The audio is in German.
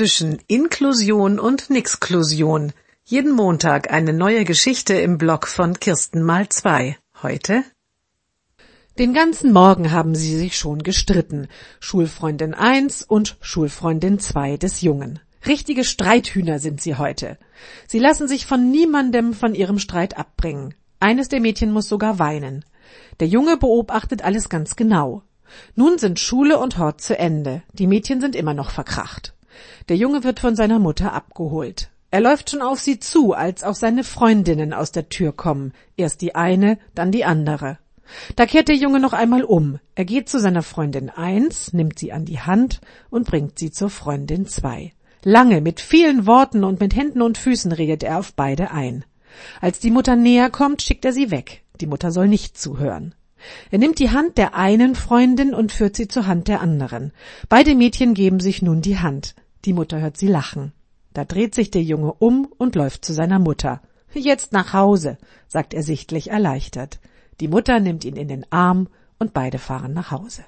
zwischen Inklusion und Nixklusion. Jeden Montag eine neue Geschichte im Blog von Kirsten mal zwei. Heute? Den ganzen Morgen haben sie sich schon gestritten. Schulfreundin eins und Schulfreundin zwei des Jungen. Richtige Streithühner sind sie heute. Sie lassen sich von niemandem von ihrem Streit abbringen. Eines der Mädchen muss sogar weinen. Der Junge beobachtet alles ganz genau. Nun sind Schule und Hort zu Ende. Die Mädchen sind immer noch verkracht. Der Junge wird von seiner Mutter abgeholt. Er läuft schon auf sie zu, als auch seine Freundinnen aus der Tür kommen. Erst die eine, dann die andere. Da kehrt der Junge noch einmal um. Er geht zu seiner Freundin eins, nimmt sie an die Hand und bringt sie zur Freundin zwei. Lange, mit vielen Worten und mit Händen und Füßen redet er auf beide ein. Als die Mutter näher kommt, schickt er sie weg. Die Mutter soll nicht zuhören. Er nimmt die Hand der einen Freundin und führt sie zur Hand der anderen. Beide Mädchen geben sich nun die Hand. Die Mutter hört sie lachen. Da dreht sich der Junge um und läuft zu seiner Mutter. Jetzt nach Hause, sagt er sichtlich erleichtert. Die Mutter nimmt ihn in den Arm und beide fahren nach Hause.